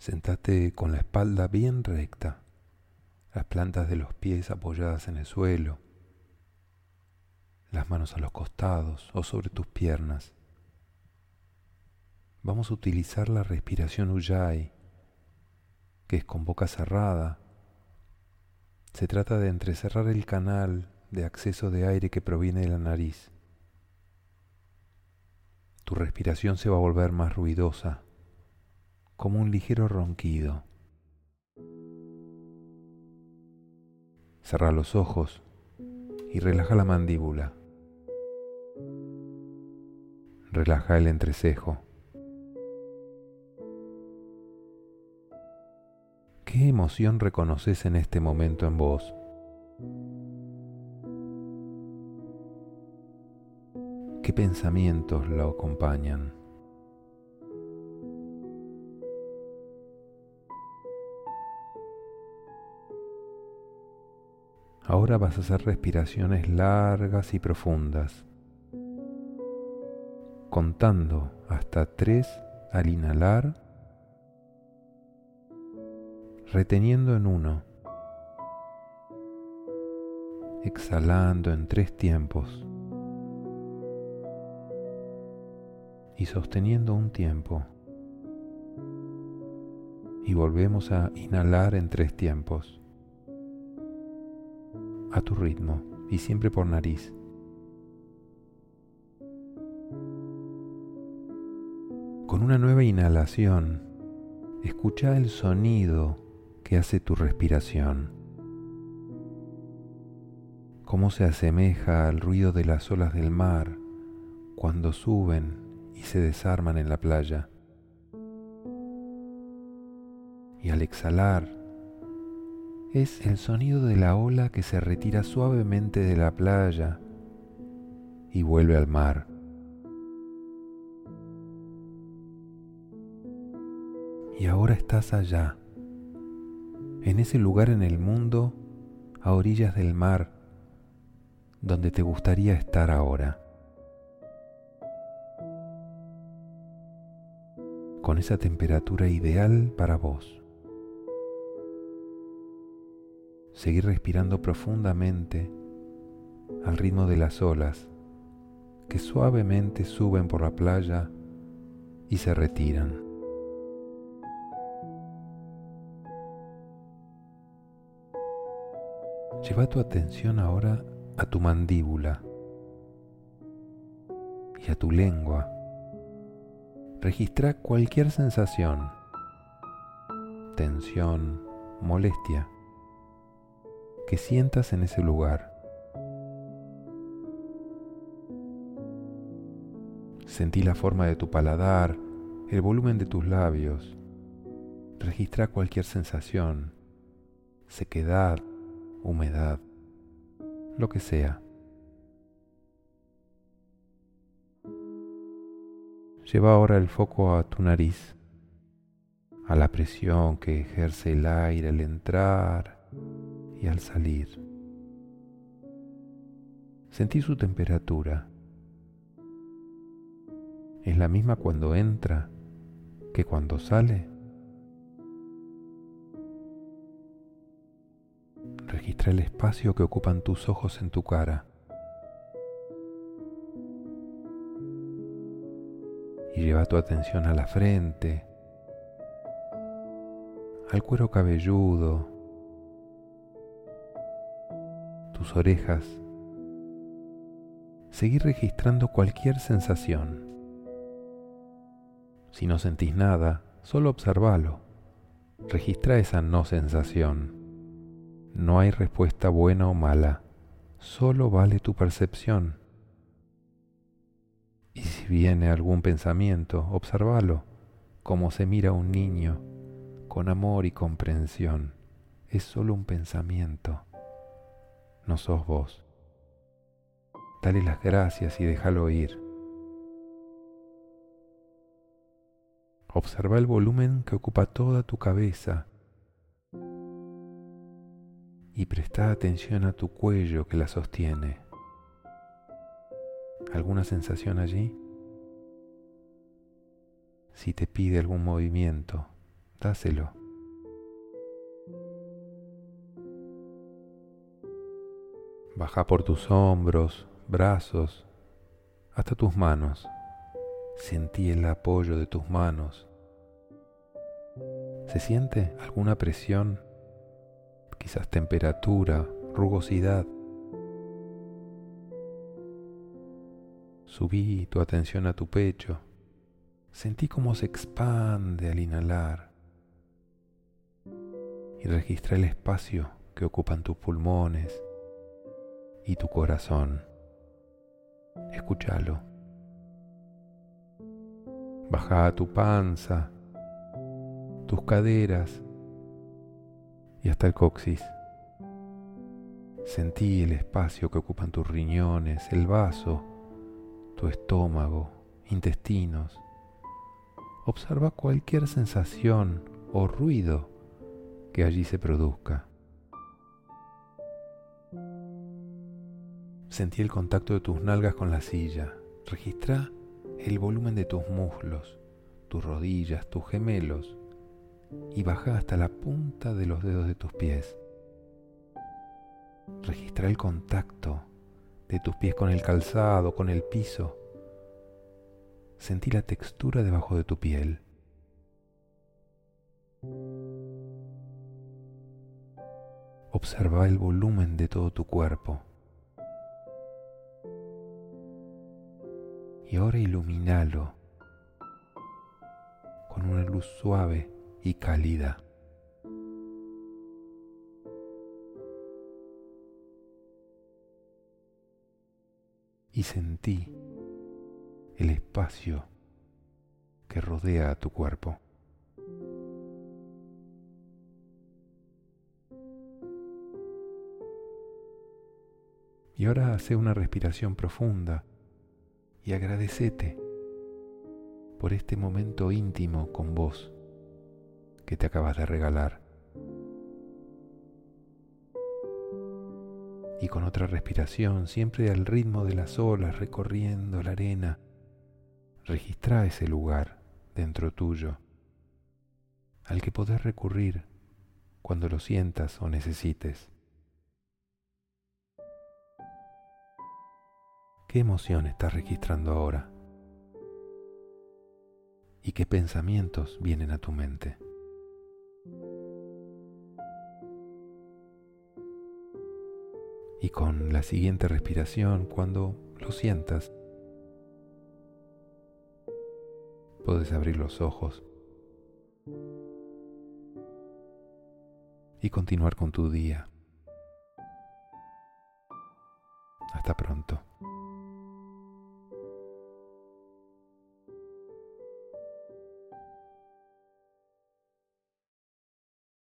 Sentate con la espalda bien recta, las plantas de los pies apoyadas en el suelo, las manos a los costados o sobre tus piernas. Vamos a utilizar la respiración Ujjayi, que es con boca cerrada. Se trata de entrecerrar el canal de acceso de aire que proviene de la nariz. Tu respiración se va a volver más ruidosa, como un ligero ronquido. Cerra los ojos y relaja la mandíbula. Relaja el entrecejo. ¿Qué emoción reconoces en este momento en vos? ¿Qué pensamientos la acompañan? Ahora vas a hacer respiraciones largas y profundas, contando hasta tres al inhalar, reteniendo en uno, exhalando en tres tiempos y sosteniendo un tiempo. Y volvemos a inhalar en tres tiempos a tu ritmo y siempre por nariz. Con una nueva inhalación, escucha el sonido que hace tu respiración, cómo se asemeja al ruido de las olas del mar cuando suben y se desarman en la playa. Y al exhalar, es el sonido de la ola que se retira suavemente de la playa y vuelve al mar. Y ahora estás allá, en ese lugar en el mundo, a orillas del mar, donde te gustaría estar ahora. Con esa temperatura ideal para vos. Seguir respirando profundamente al ritmo de las olas que suavemente suben por la playa y se retiran. Lleva tu atención ahora a tu mandíbula y a tu lengua. Registra cualquier sensación, tensión, molestia que sientas en ese lugar. Sentí la forma de tu paladar, el volumen de tus labios. Registra cualquier sensación, sequedad, humedad, lo que sea. Lleva ahora el foco a tu nariz, a la presión que ejerce el aire al entrar y al salir. Sentí su temperatura. ¿Es la misma cuando entra que cuando sale? Registra el espacio que ocupan tus ojos en tu cara. Y lleva tu atención a la frente, al cuero cabelludo, tus orejas. Seguir registrando cualquier sensación. Si no sentís nada, solo observalo. Registra esa no sensación. No hay respuesta buena o mala, solo vale tu percepción. Y si viene algún pensamiento, observalo, como se mira un niño, con amor y comprensión. Es solo un pensamiento no sos vos. Dale las gracias y déjalo ir. Observa el volumen que ocupa toda tu cabeza y presta atención a tu cuello que la sostiene. ¿Alguna sensación allí? Si te pide algún movimiento, dáselo. Baja por tus hombros, brazos, hasta tus manos. Sentí el apoyo de tus manos. ¿Se siente alguna presión? Quizás temperatura, rugosidad. Subí tu atención a tu pecho. Sentí cómo se expande al inhalar. Y registra el espacio que ocupan tus pulmones y tu corazón. Escúchalo. Baja tu panza, tus caderas y hasta el coxis. Sentí el espacio que ocupan tus riñones, el vaso, tu estómago, intestinos. Observa cualquier sensación o ruido que allí se produzca. Sentí el contacto de tus nalgas con la silla. Registra el volumen de tus muslos, tus rodillas, tus gemelos y baja hasta la punta de los dedos de tus pies. Registra el contacto de tus pies con el calzado, con el piso. Sentí la textura debajo de tu piel. Observa el volumen de todo tu cuerpo. Y ahora iluminalo con una luz suave y cálida. Y sentí el espacio que rodea a tu cuerpo. Y ahora hace una respiración profunda y agradecete por este momento íntimo con vos que te acabas de regalar. Y con otra respiración, siempre al ritmo de las olas recorriendo la arena, registra ese lugar dentro tuyo al que podés recurrir cuando lo sientas o necesites. ¿Qué emoción estás registrando ahora? ¿Y qué pensamientos vienen a tu mente? Y con la siguiente respiración, cuando lo sientas, puedes abrir los ojos y continuar con tu día. Hasta pronto.